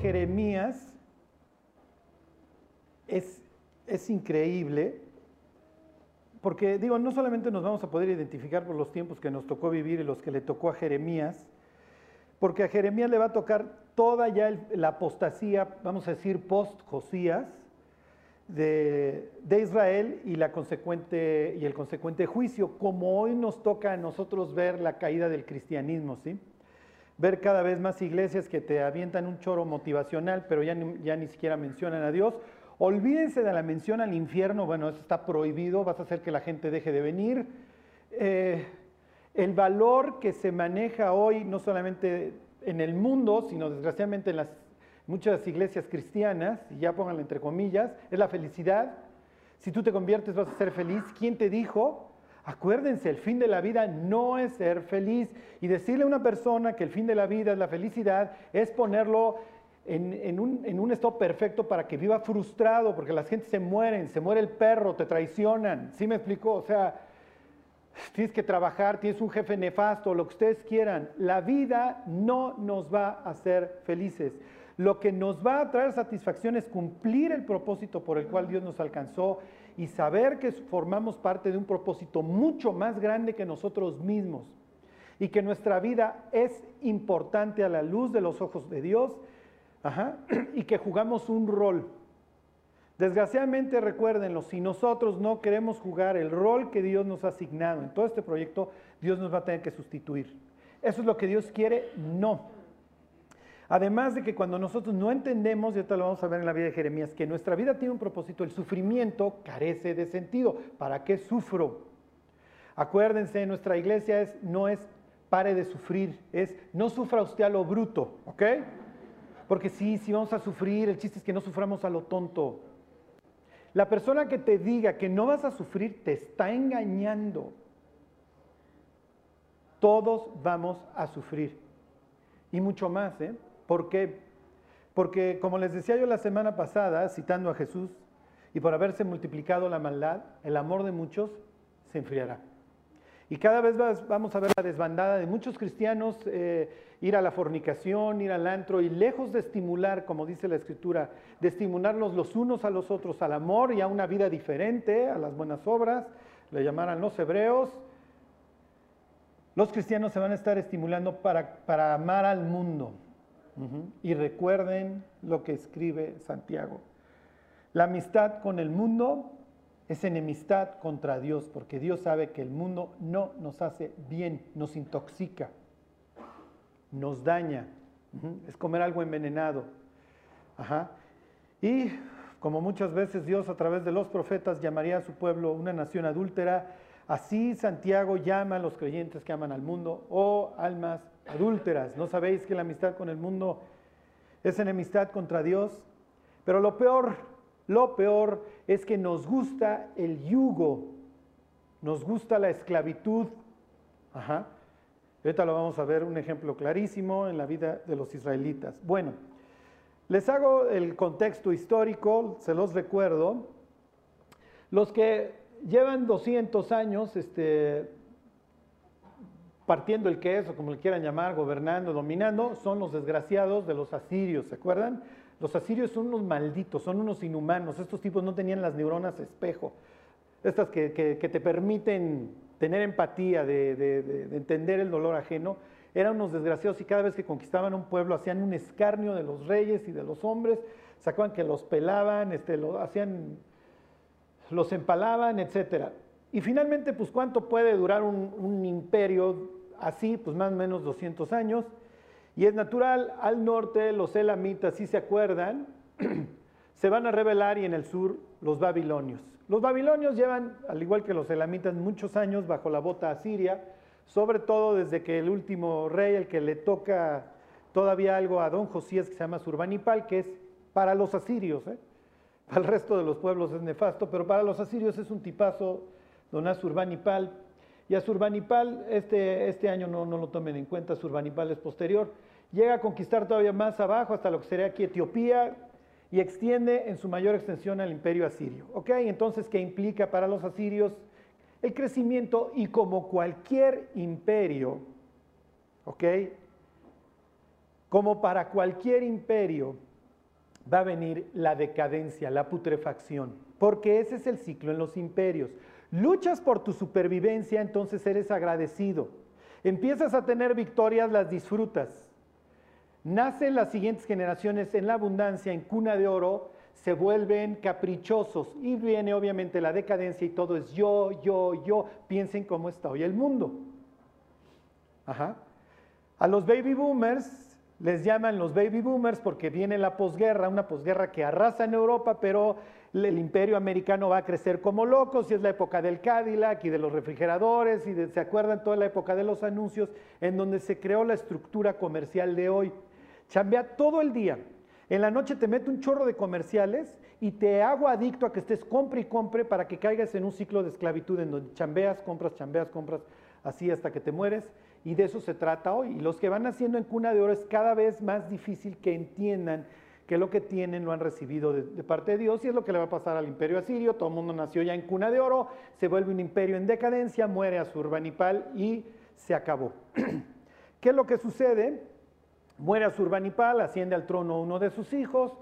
Jeremías es, es increíble, porque digo, no solamente nos vamos a poder identificar por los tiempos que nos tocó vivir y los que le tocó a Jeremías, porque a Jeremías le va a tocar toda ya la apostasía, vamos a decir, post-Josías, de, de, Israel y, la consecuente, y el consecuente juicio, como hoy nos toca a nosotros ver la caída del cristianismo, ¿sí? Ver cada vez más iglesias que te avientan un choro motivacional, pero ya ni, ya ni siquiera mencionan a Dios. Olvídense de la mención al infierno, bueno, eso está prohibido, vas a hacer que la gente deje de venir. Eh, el valor que se maneja hoy, no solamente en el mundo, sino desgraciadamente en las muchas iglesias cristianas, y ya pónganlo entre comillas, es la felicidad. Si tú te conviertes vas a ser feliz. ¿Quién te dijo? Acuérdense, el fin de la vida no es ser feliz. Y decirle a una persona que el fin de la vida es la felicidad es ponerlo en, un, en, un, estado perfecto para que viva frustrado, porque las gente se mueren, se muere el perro, te traicionan. ¿Sí me explicó? O sea, tienes que trabajar, tienes un jefe nefasto, lo que ustedes quieran. La vida no nos va a hacer felices. Lo que nos va a traer satisfacción es cumplir el propósito por el cual Dios nos alcanzó y saber que formamos parte de un propósito mucho más grande que nosotros mismos y que nuestra vida es importante a la luz de los ojos de Dios y que jugamos un rol. Desgraciadamente, recuérdenlo, si nosotros no queremos jugar el rol que Dios nos ha asignado en todo este proyecto, Dios nos va a tener que sustituir. ¿Eso es lo que Dios quiere? No. Además de que cuando nosotros no entendemos, y esto lo vamos a ver en la vida de Jeremías, que nuestra vida tiene un propósito, el sufrimiento carece de sentido. ¿Para qué sufro? Acuérdense, nuestra iglesia es, no es pare de sufrir, es no sufra usted a lo bruto, ¿ok? Porque sí, sí vamos a sufrir, el chiste es que no suframos a lo tonto. La persona que te diga que no vas a sufrir te está engañando. Todos vamos a sufrir. Y mucho más, ¿eh? ¿Por qué? Porque, como les decía yo la semana pasada, citando a Jesús, y por haberse multiplicado la maldad, el amor de muchos se enfriará. Y cada vez vamos a ver la desbandada de muchos cristianos eh, ir a la fornicación, ir al antro, y lejos de estimular, como dice la Escritura, de estimularnos los unos a los otros al amor y a una vida diferente, a las buenas obras, le llamaran los hebreos, los cristianos se van a estar estimulando para, para amar al mundo, y recuerden lo que escribe Santiago. La amistad con el mundo es enemistad contra Dios, porque Dios sabe que el mundo no nos hace bien, nos intoxica, nos daña. Es comer algo envenenado. Y como muchas veces Dios a través de los profetas llamaría a su pueblo una nación adúltera, así Santiago llama a los creyentes que aman al mundo, oh almas adúlteras. ¿No sabéis que la amistad con el mundo es enemistad contra Dios? Pero lo peor, lo peor es que nos gusta el yugo, nos gusta la esclavitud. Ajá. Ahorita lo vamos a ver un ejemplo clarísimo en la vida de los israelitas. Bueno, les hago el contexto histórico, se los recuerdo. Los que llevan 200 años este, partiendo el queso, como le quieran llamar, gobernando, dominando, son los desgraciados de los asirios, ¿se acuerdan? Los asirios son unos malditos, son unos inhumanos, estos tipos no tenían las neuronas espejo, estas que, te permiten tener empatía, de, entender el dolor ajeno, eran unos desgraciados y cada vez que conquistaban un pueblo hacían un escarnio de los reyes y de los hombres, sacaban que los pelaban, este, lo, hacían, los empalaban, etcétera. Y finalmente, pues cuánto puede durar un, imperio así, pues más o menos 200 años. Y es natural, al norte los elamitas, si se acuerdan, se van a rebelar y en el sur los babilonios. Los babilonios llevan, al igual que los elamitas, muchos años bajo la bota asiria, sobre todo desde que el último rey, el que le toca todavía algo a don Josías, que se llama Surbanipal, que es para los asirios, ¿eh? para el resto de los pueblos es nefasto, pero para los asirios es un tipazo don Asurbanipal. Y Asurbanipal, este, este año no, no lo tomen en cuenta, Asurbanipal es posterior, llega a conquistar todavía más abajo hasta lo que sería aquí Etiopía y extiende en su mayor extensión al imperio asirio. ¿Ok? Entonces, ¿qué implica para los asirios? El crecimiento y como cualquier imperio, ¿ok? como para cualquier imperio, va a venir la decadencia, la putrefacción, porque ese es el ciclo en los imperios. Luchas por tu supervivencia, entonces eres agradecido. Empiezas a tener victorias, las disfrutas. Nacen las siguientes generaciones en la abundancia, en cuna de oro, se vuelven caprichosos y viene obviamente la decadencia y todo es yo, yo, yo. Piensen cómo está hoy el mundo. Ajá. A los baby boomers les llaman los baby boomers porque viene la posguerra, una posguerra que arrasa en Europa, pero el imperio americano va a crecer como locos y es la época del Cadillac y de los refrigeradores y se acuerdan toda la época de los anuncios en donde se creó la estructura comercial de hoy. Chambea todo el día. En la noche te mete un chorro de comerciales y te hago adicto a que estés compre y compre para que caigas en un ciclo de esclavitud en donde chambeas, compras, chambeas, compras, así hasta que te mueres. Y de eso se trata hoy. Y los que van haciendo en cuna de oro es cada vez más difícil que entiendan que lo que tienen lo han recibido de, parte de Dios y es lo que le va a pasar al imperio asirio. Todo el mundo nació ya en cuna de oro, se vuelve un imperio en decadencia, muere a Surbanipal y se acabó. ¿Qué es lo que sucede? Muere Surbanipal, asciende al trono uno de sus hijos,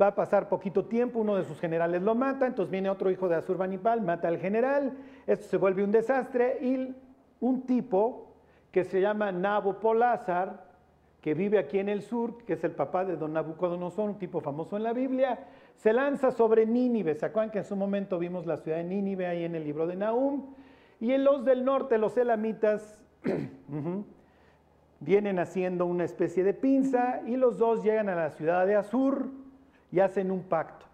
va a pasar poquito tiempo, uno de sus generales lo mata, entonces viene otro hijo de Asurbanipal, mata al general, esto se vuelve un desastre y un tipo que se llama Nabopolázar, que vive aquí en el sur, que es el papá de don Nabucodonosor, un tipo famoso en la Biblia, se lanza sobre Nínive. ¿Se acuerdan que en su momento vimos la ciudad de Nínive ahí en el libro de Nahum? Y en los del norte, los elamitas, vienen haciendo una especie de pinza y los dos llegan a la ciudad de Asur y hacen un pacto.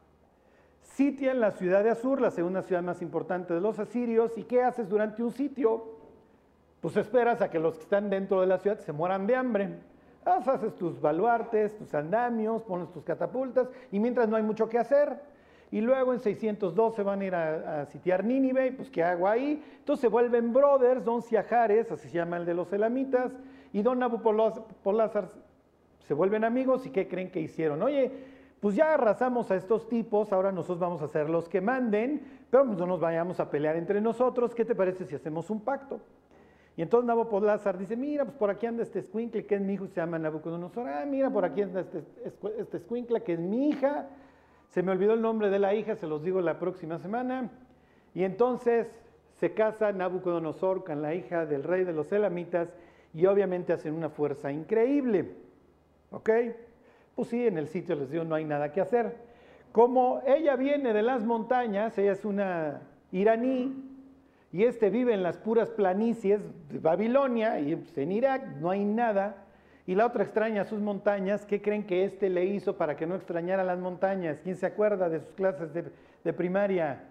Sitian la ciudad de Asur, la segunda ciudad más importante de los asirios, ¿y qué haces durante un sitio? Pues esperas a que los que están dentro de la ciudad se mueran de hambre haces tus baluartes, tus andamios, pones tus catapultas y mientras no hay mucho que hacer. Y luego en 612 van a ir a, sitiar Nínive, pues ¿qué hago ahí? Entonces se vuelven brothers, don Ciajares, así se llama el de los elamitas, y don Nabopolázar se vuelven amigos y ¿qué creen que hicieron? Oye, pues ya arrasamos a estos tipos, ahora nosotros vamos a ser los que manden, pero pues no nos vayamos a pelear entre nosotros, ¿qué te parece si hacemos un pacto? Y entonces Nabopolázar dice, mira, pues por aquí anda este escuincle que es mi hijo, se llama Nabucodonosor. Ah, mira, por aquí anda este, este escuincle que es mi hija. Se me olvidó el nombre de la hija, se los digo la próxima semana. Y entonces se casa Nabucodonosor con la hija del rey de los elamitas y obviamente hacen una fuerza increíble. ¿Ok? Pues sí, en el sitio les digo, no hay nada que hacer. Como ella viene de las montañas, ella es una iraní, y este vive en las puras planicies de Babilonia y pues, en Irak no hay nada, y la otra extraña sus montañas, ¿qué creen que este le hizo para que no extrañara las montañas? ¿Quién se acuerda de sus clases de, primaria?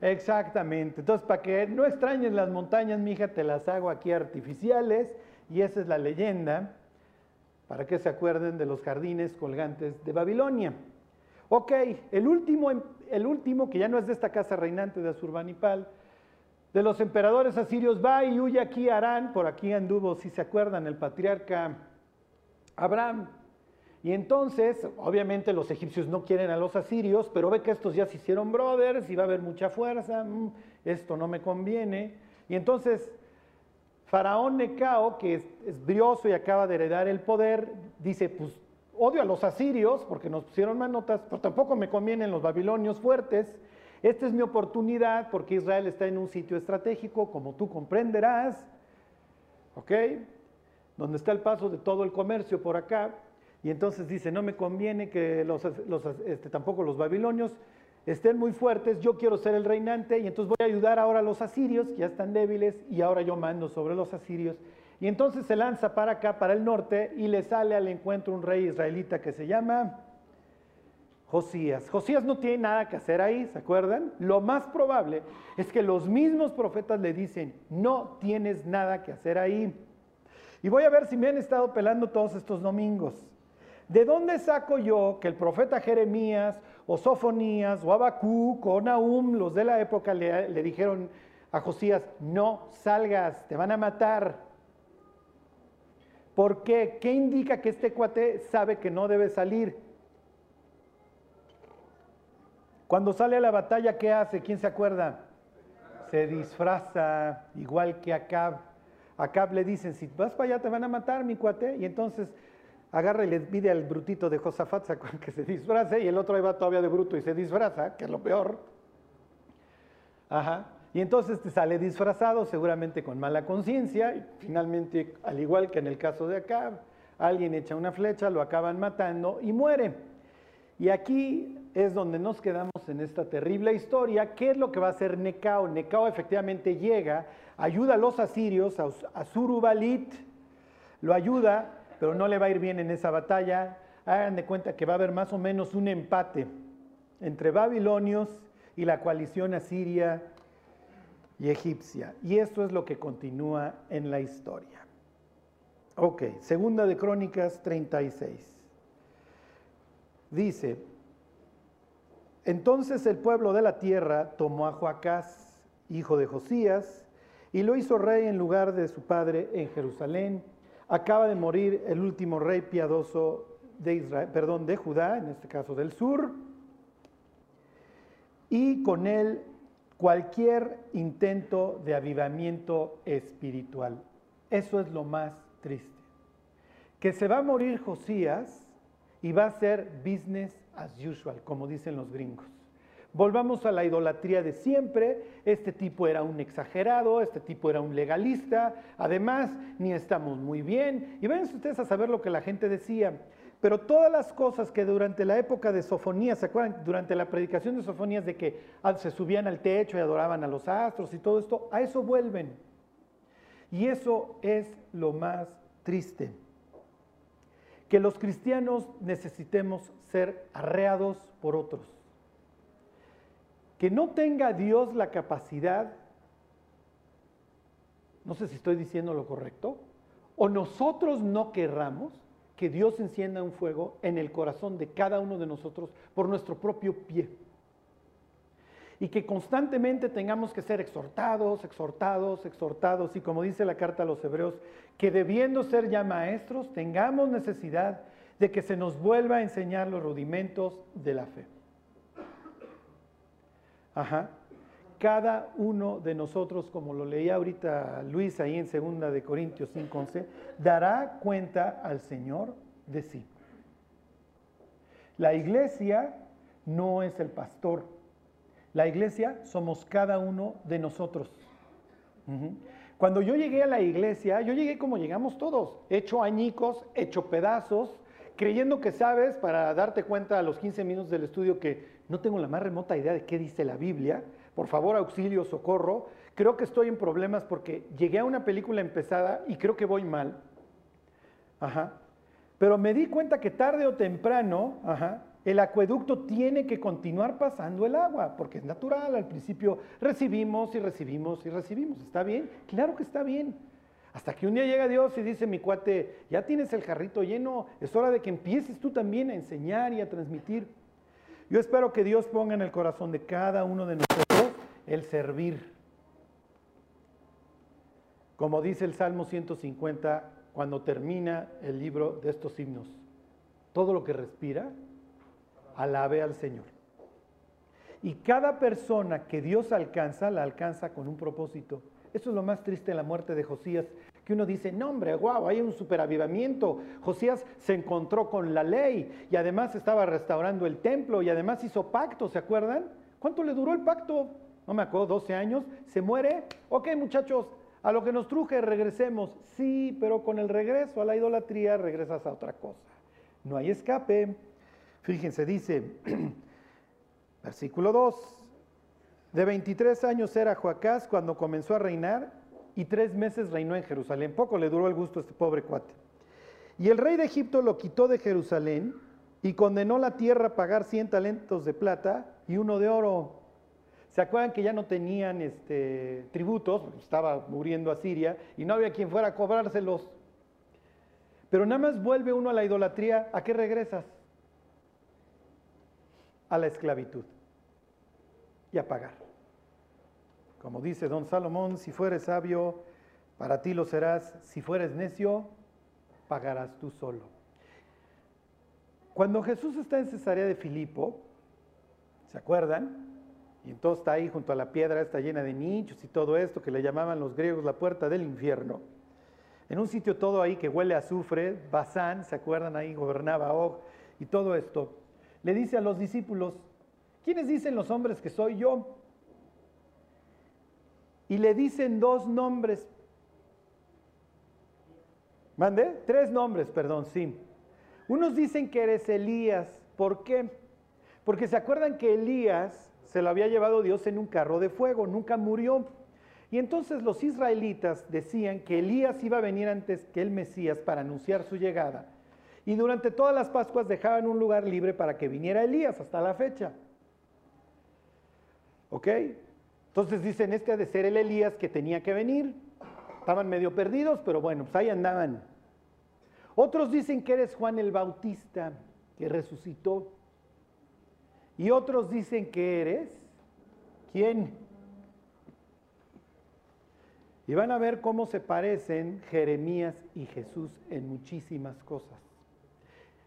Exactamente, entonces para que no extrañes las montañas, mi hija, te las hago aquí artificiales, y esa es la leyenda, para que se acuerden de los jardines colgantes de Babilonia. Ok, el último, el último que ya no es de esta casa reinante de Asurbanipal, de los emperadores asirios, va y huye aquí a Arán, por aquí anduvo, si se acuerdan, el patriarca Abraham. Y entonces, obviamente los egipcios no quieren a los asirios, pero ve que estos ya se hicieron brothers y va a haber mucha fuerza, mm, esto no me conviene. Y entonces, Faraón Necao, que es, es brioso y acaba de heredar el poder, dice, pues odio a los asirios porque nos pusieron manotas, pero tampoco me convienen los babilonios fuertes. Esta es mi oportunidad porque Israel está en un sitio estratégico, como tú comprenderás, ¿ok? Donde está el paso de todo el comercio por acá. Y entonces dice, no me conviene que este, tampoco los babilonios estén muy fuertes, yo quiero ser el reinante y entonces voy a ayudar ahora a los asirios, que ya están débiles, y ahora yo mando sobre los asirios. Y entonces se lanza para acá, para el norte, y le sale al encuentro un rey israelita que se llama Josías. Josías no tiene nada que hacer ahí, ¿se acuerdan? Lo más probable es que los mismos profetas le dicen, no tienes nada que hacer ahí. Y voy a ver si me han estado pelando todos estos domingos. ¿De dónde saco yo que el profeta Jeremías o Sofonías o Abacuc o Nahum, los de la época, le, le dijeron a Josías, no salgas, te van a matar? ¿Por qué? ¿Qué indica que este cuate sabe que no debe salir? Cuando sale a la batalla, ¿qué hace? ¿Quién se acuerda? Se disfraza, igual que Acab. Acab le dicen, si vas para allá te van a matar, mi cuate. Y entonces agarra y le pide al brutito de Josafat que se disfrace y el otro ahí va todavía de bruto y se disfraza, que es lo peor. Ajá. Y entonces te sale disfrazado, seguramente con mala conciencia, y finalmente, al igual que en el caso de acá, alguien echa una flecha, lo acaban matando y muere. Y aquí es donde nos quedamos en esta terrible historia. ¿Qué es lo que va a hacer Necao? Necao efectivamente llega, ayuda a los asirios, a Surubalit, lo ayuda, pero no le va a ir bien en esa batalla. Hagan de cuenta que va a haber más o menos un empate entre babilonios y la coalición asiria y egipcia. Y esto es lo que continúa en la historia. Ok, segunda de Crónicas 36. Dice, entonces el pueblo de la tierra tomó a Joacás, hijo de Josías, y lo hizo rey en lugar de su padre en Jerusalén. Acaba de morir el último rey piadoso de Israel, perdón, de Judá, en este caso del sur, y con él cualquier intento de avivamiento espiritual. Eso es lo más triste. Que se va a morir Josías y va a ser business as usual, como dicen los gringos. Volvamos a la idolatría de siempre. Este tipo era un exagerado, este tipo era un legalista. Además, ni estamos muy bien. Y vayan ustedes a saber lo que la gente decía. Pero todas las cosas que durante la época de Sofonías, ¿se acuerdan? Durante la predicación de Sofonías de que ah, se subían al techo y adoraban a los astros y todo esto, a eso vuelven. Y eso es lo más triste. Que los cristianos necesitemos ser arreados por otros. Que no tenga Dios la capacidad, no sé si estoy diciendo lo correcto, o nosotros no querramos que Dios encienda un fuego en el corazón de cada uno de nosotros por nuestro propio pie. Y que constantemente tengamos que ser exhortados, exhortados, exhortados. Y como dice la carta a los hebreos, que debiendo ser ya maestros, tengamos necesidad de que se nos vuelva a enseñar los rudimentos de la fe. Ajá cada uno de nosotros, como lo leía ahorita Luis ahí en segunda de Corintios 5:11, dará cuenta al Señor de sí. La iglesia no es el pastor. La iglesia somos cada uno de nosotros. Cuando yo llegué a la iglesia, yo llegué como llegamos todos, hecho añicos, hecho pedazos, creyendo que sabes, para darte cuenta a los 15 minutos del estudio que no tengo la más remota idea de qué dice la Biblia, por favor, auxilio, socorro. Creo que estoy en problemas porque llegué a una película empezada y creo que voy mal. Ajá. Pero me di cuenta que tarde o temprano, ajá, el acueducto tiene que continuar pasando el agua, porque es natural. Al principio recibimos y recibimos y recibimos. ¿Está bien? Claro que está bien. Hasta que un día llega Dios y dice, mi cuate, ya tienes el jarrito lleno, es hora de que empieces tú también a enseñar y a transmitir. Yo espero que Dios ponga en el corazón de cada uno de nosotros el servir. Como dice el Salmo 150 cuando termina el libro de estos himnos. Todo lo que respira, alabe al Señor. Y cada persona que Dios alcanza, la alcanza con un propósito. Eso es lo más triste de la muerte de Josías, que uno dice, no hombre, wow, hay un superavivamiento. Josías se encontró con la ley y además estaba restaurando el templo y además hizo pacto, ¿se acuerdan? ¿Cuánto le duró el pacto? No me acuerdo, 12 años. ¿Se muere? Ok, muchachos, a lo que nos truje regresemos. Sí, pero con el regreso a la idolatría regresas a otra cosa. No hay escape. Fíjense, dice, versículo 2, de 23 años era Joacás cuando comenzó a reinar y tres meses reinó en Jerusalén. Poco le duró el gusto a este pobre cuate. Y el rey de Egipto lo quitó de Jerusalén y condenó la tierra a pagar 100 talentos de plata y uno de oro. ¿Se acuerdan que ya no tenían este, tributos? Estaba muriendo a Siria y no había quien fuera a cobrárselos. Pero nada más vuelve uno a la idolatría. ¿A qué regresas? A la esclavitud y a pagar. Como dice don Salomón, si fueres sabio, para ti lo serás, si fueres necio, pagarás tú solo. Cuando Jesús está en Cesarea de Filipo, ¿se acuerdan? Y entonces está ahí junto a la piedra, está llena de nichos y todo esto que le llamaban los griegos la puerta del infierno. en un sitio todo ahí que huele a azufre, Bazán, ¿se acuerdan ahí? Gobernaba Og y todo esto. Le dice a los discípulos, ¿quiénes dicen los hombres que soy yo? Y le dicen dos nombres. ¿Mande? Tres nombres, perdón, sí. Unos dicen que eres Elías. ¿Por qué? Porque se acuerdan que Elías se lo había llevado Dios en un carro de fuego, nunca murió. Y entonces los israelitas decían que Elías iba a venir antes que el Mesías para anunciar su llegada. Y durante todas las Pascuas dejaban un lugar libre para que viniera Elías hasta la fecha. ¿Ok? Entonces dicen, este ha de ser el Elías que tenía que venir. Estaban medio perdidos, pero bueno, pues ahí andaban. Otros dicen que eres Juan el Bautista, que resucitó. Y otros dicen que eres, ¿quién? Y van a ver cómo se parecen Jeremías y Jesús en muchísimas cosas.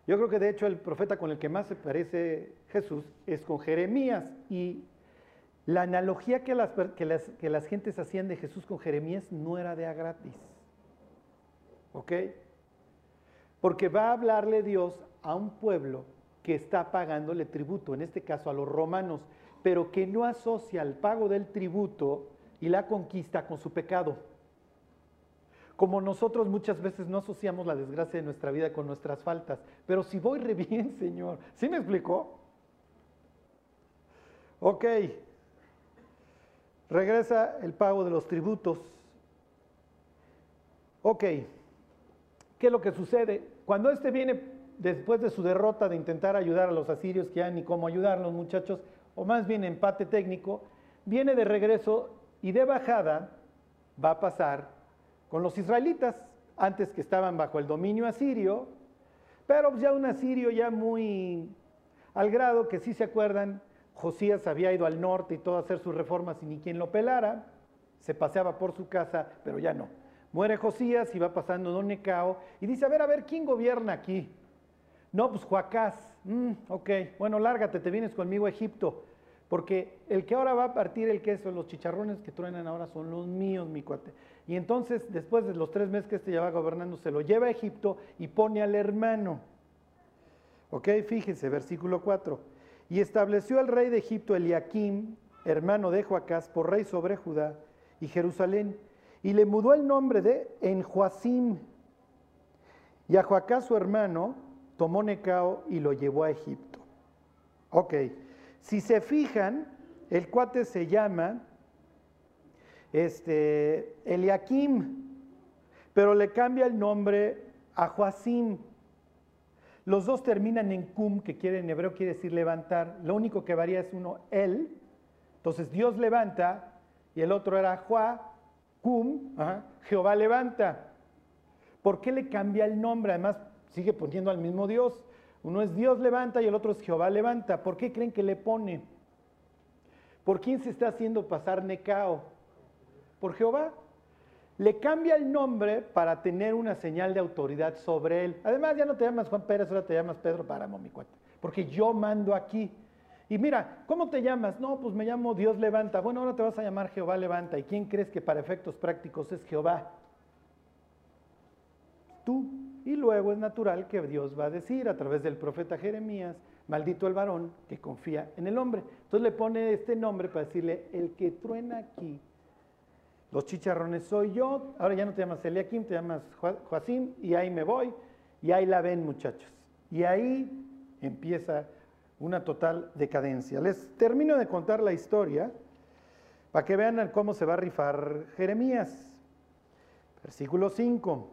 Yo creo que de hecho el profeta con el que más se parece Jesús es con Jeremías. Y la analogía que las, que las, que las gentes hacían de Jesús con Jeremías no era de a gratis. ¿Ok? Porque va a hablarle Dios a un pueblo que está pagándole tributo, en este caso a los romanos, pero que no asocia el pago del tributo y la conquista con su pecado. Como nosotros muchas veces no asociamos la desgracia de nuestra vida con nuestras faltas. Pero si voy re bien, Señor. ¿Sí me explicó? Ok. Regresa el pago de los tributos. Ok. ¿Qué es lo que sucede? Cuando este viene después de su derrota de intentar ayudar a los asirios, que ya ni cómo ayudarlos, muchachos, o más bien empate técnico, viene de regreso y de bajada va a pasar con los israelitas, antes que estaban bajo el dominio asirio, pero ya un asirio ya muy al grado que si se acuerdan, Josías había ido al norte y todo a hacer sus reformas y ni quien lo pelara, se paseaba por su casa, pero ya no. Muere Josías y va pasando Don Necao y dice, a ver, a ver, ¿quién gobierna aquí? No, pues Joacás. Mm, ok, bueno, lárgate, te vienes conmigo a Egipto. Porque el que ahora va a partir el queso, los chicharrones que truenan ahora son los míos, mi cuate. Y entonces, después de los tres meses que este ya va gobernando, se lo lleva a Egipto y pone al hermano. Ok, fíjense, versículo 4. Y estableció al rey de Egipto Eliakim, hermano de Joacás, por rey sobre Judá y Jerusalén. Y le mudó el nombre de Enjoacim. Y a Joacás, su hermano, tomó Necao y lo llevó a Egipto. Ok. Si se fijan, el cuate se llama este, Eliakim, pero le cambia el nombre a Joacim. Los dos terminan en cum, que quiere en hebreo quiere decir levantar. Lo único que varía es uno, él. Entonces Dios levanta y el otro era Joa, cum, Jehová levanta. ¿Por qué le cambia el nombre? Además, sigue poniendo al mismo Dios. Uno es Dios levanta y el otro es Jehová levanta. ¿Por qué creen que le pone? ¿Por quién se está haciendo pasar Necao? ¿Por Jehová? Le cambia el nombre para tener una señal de autoridad sobre él. Además, ya no te llamas Juan Pérez, ahora te llamas Pedro Páramo, mi cuate. Porque yo mando aquí. Y mira, ¿cómo te llamas? No, pues me llamo Dios levanta. Bueno, ahora te vas a llamar Jehová levanta. ¿Y quién crees que para efectos prácticos es Jehová? Tú. Y luego es natural que Dios va a decir a través del profeta Jeremías, maldito el varón que confía en el hombre. Entonces le pone este nombre para decirle, el que truena aquí, los chicharrones soy yo, ahora ya no te llamas Eliakim, te llamas Joacim, y ahí me voy, y ahí la ven muchachos. Y ahí empieza una total decadencia. Les termino de contar la historia para que vean cómo se va a rifar Jeremías. Versículo 5.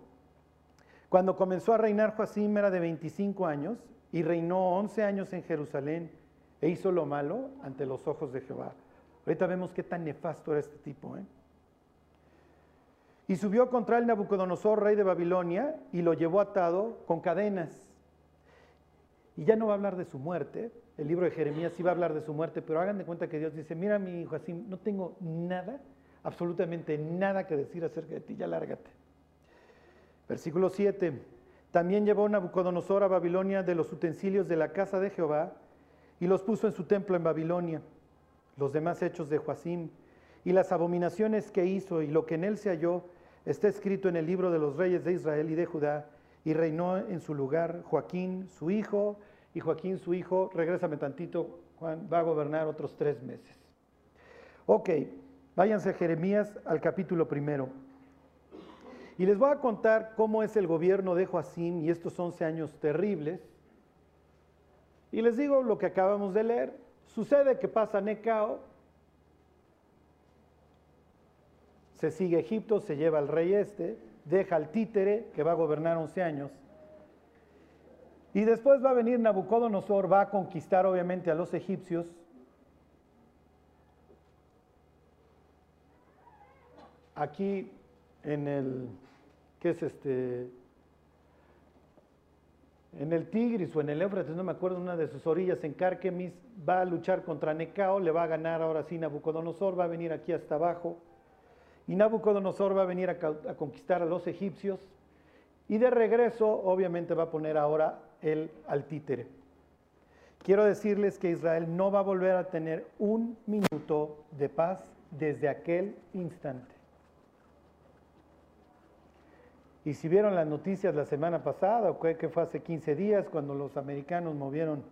Cuando comenzó a reinar Joacim era de 25 años y reinó 11 años en Jerusalén e hizo lo malo ante los ojos de Jehová. Ahorita vemos qué tan nefasto era este tipo. ¿eh? Y subió contra el Nabucodonosor, rey de Babilonia, y lo llevó atado con cadenas. Y ya no va a hablar de su muerte. El libro de Jeremías sí va a hablar de su muerte, pero hagan de cuenta que Dios dice, mira mi hijo no tengo nada, absolutamente nada que decir acerca de ti, ya lárgate. Versículo 7. También llevó Nabucodonosor a Babilonia de los utensilios de la casa de Jehová y los puso en su templo en Babilonia. Los demás hechos de Joacim y las abominaciones que hizo y lo que en él se halló, está escrito en el libro de los reyes de Israel y de Judá, y reinó en su lugar Joaquín, su hijo, y Joaquín, su hijo, regrésame tantito, Juan, va a gobernar otros tres meses. Ok, váyanse a Jeremías al capítulo primero. Y les voy a contar cómo es el gobierno de Joacín y estos 11 años terribles. Y les digo lo que acabamos de leer. Sucede que pasa Necao, se sigue Egipto, se lleva al rey este, deja al títere que va a gobernar 11 años. Y después va a venir Nabucodonosor, va a conquistar obviamente a los egipcios. Aquí en el, ¿qué es este? En el Tigris o en el Éufrates, no me acuerdo, una de sus orillas, en Carquemis, va a luchar contra Necao, le va a ganar ahora sí Nabucodonosor, va a venir aquí hasta abajo. Y Nabucodonosor va a venir a, a conquistar a los egipcios. Y de regreso, obviamente, va a poner ahora el al títere. Quiero decirles que Israel no va a volver a tener un minuto de paz desde aquel instante. Y si vieron las noticias la semana pasada, o que fue hace 15 días, cuando los americanos movieron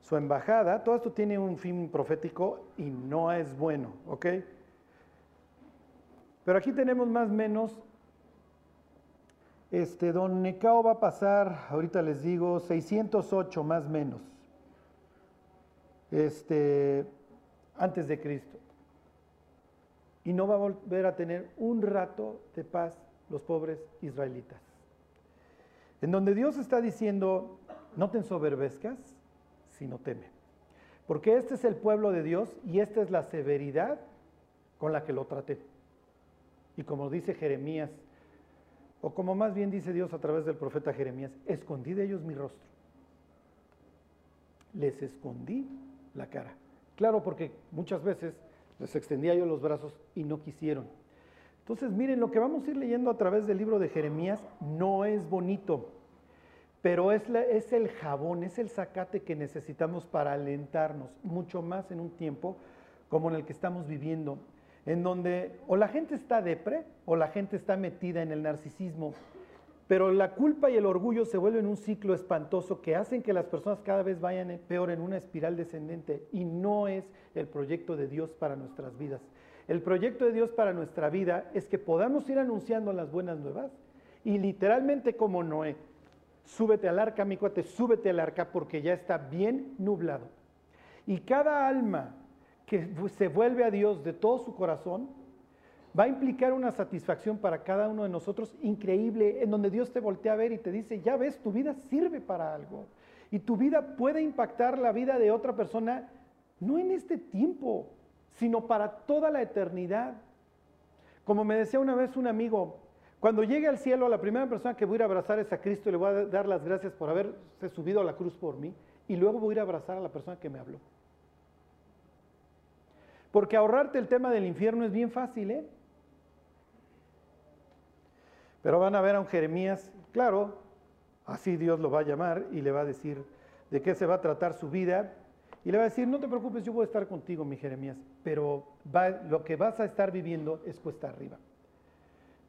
su embajada, todo esto tiene un fin profético y no es bueno, ¿ok? Pero aquí tenemos más o menos, este, don Necao va a pasar, ahorita les digo, 608 más o menos, este, antes de Cristo. Y no va a volver a tener un rato de paz los pobres israelitas. En donde Dios está diciendo, no te ensoberbezcas, sino teme. Porque este es el pueblo de Dios y esta es la severidad con la que lo traté. Y como dice Jeremías, o como más bien dice Dios a través del profeta Jeremías, escondí de ellos mi rostro. Les escondí la cara. Claro, porque muchas veces les extendía yo los brazos y no quisieron. Entonces, miren, lo que vamos a ir leyendo a través del libro de Jeremías no es bonito, pero es, el jabón, es el zacate que necesitamos para alentarnos, mucho más en un tiempo como en el que estamos viviendo, en donde o la gente está depre o la gente está metida en el narcisismo, pero la culpa y el orgullo se vuelven un ciclo espantoso que hacen que las personas cada vez vayan peor en una espiral descendente y no es el proyecto de Dios para nuestras vidas. El proyecto de Dios para nuestra vida es que podamos ir anunciando las buenas nuevas y literalmente como Noé, súbete al arca, mi cuate, súbete al arca porque ya está bien nublado. Y cada alma que se vuelve a Dios de todo su corazón va a implicar una satisfacción para cada uno de nosotros increíble, en donde Dios te voltea a ver y te dice, ya ves, tu vida sirve para algo. Y tu vida puede impactar la vida de otra persona, no en este tiempo, sino para toda la eternidad. Como me decía una vez un amigo, cuando llegue al cielo, la primera persona que voy a ir a abrazar es a Cristo y le voy a dar las gracias por haberse subido a la cruz por mí, y luego voy a ir a abrazar a la persona que me habló. Porque ahorrarte el tema del infierno es bien fácil, ¿eh? Pero van a ver a un Jeremías, claro, así Dios lo va a llamar y le va a decir de qué se va a tratar su vida y le va a decir, no te preocupes, yo voy a estar contigo, mi Jeremías, pero lo que vas a estar viviendo es cuesta arriba.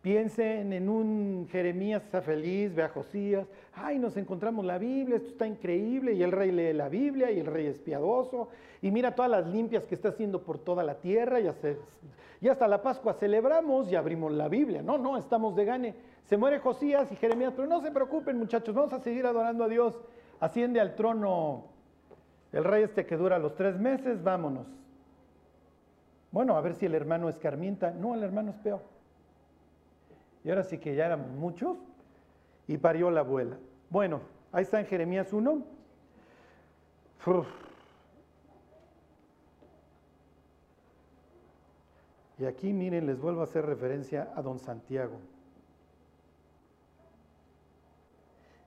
Piensen en un Jeremías está feliz, ve a Josías, ay, nos encontramos la Biblia, esto está increíble, y el rey lee la Biblia, y el rey es piadoso, y mira todas las limpias que está haciendo por toda la tierra, y, y hasta la Pascua celebramos y abrimos la Biblia. No, no, estamos de gane. Se muere Josías y Jeremías, pero no se preocupen muchachos, vamos a seguir adorando a Dios. Asciende al trono el rey este que dura los tres meses, vámonos. Bueno, a ver si el hermano escarmienta. No, el hermano es peor. Y ahora sí que ya éramos muchos y parió la abuela. Bueno, ahí está en Jeremías 1. Y aquí miren, les vuelvo a hacer referencia a don Santiago.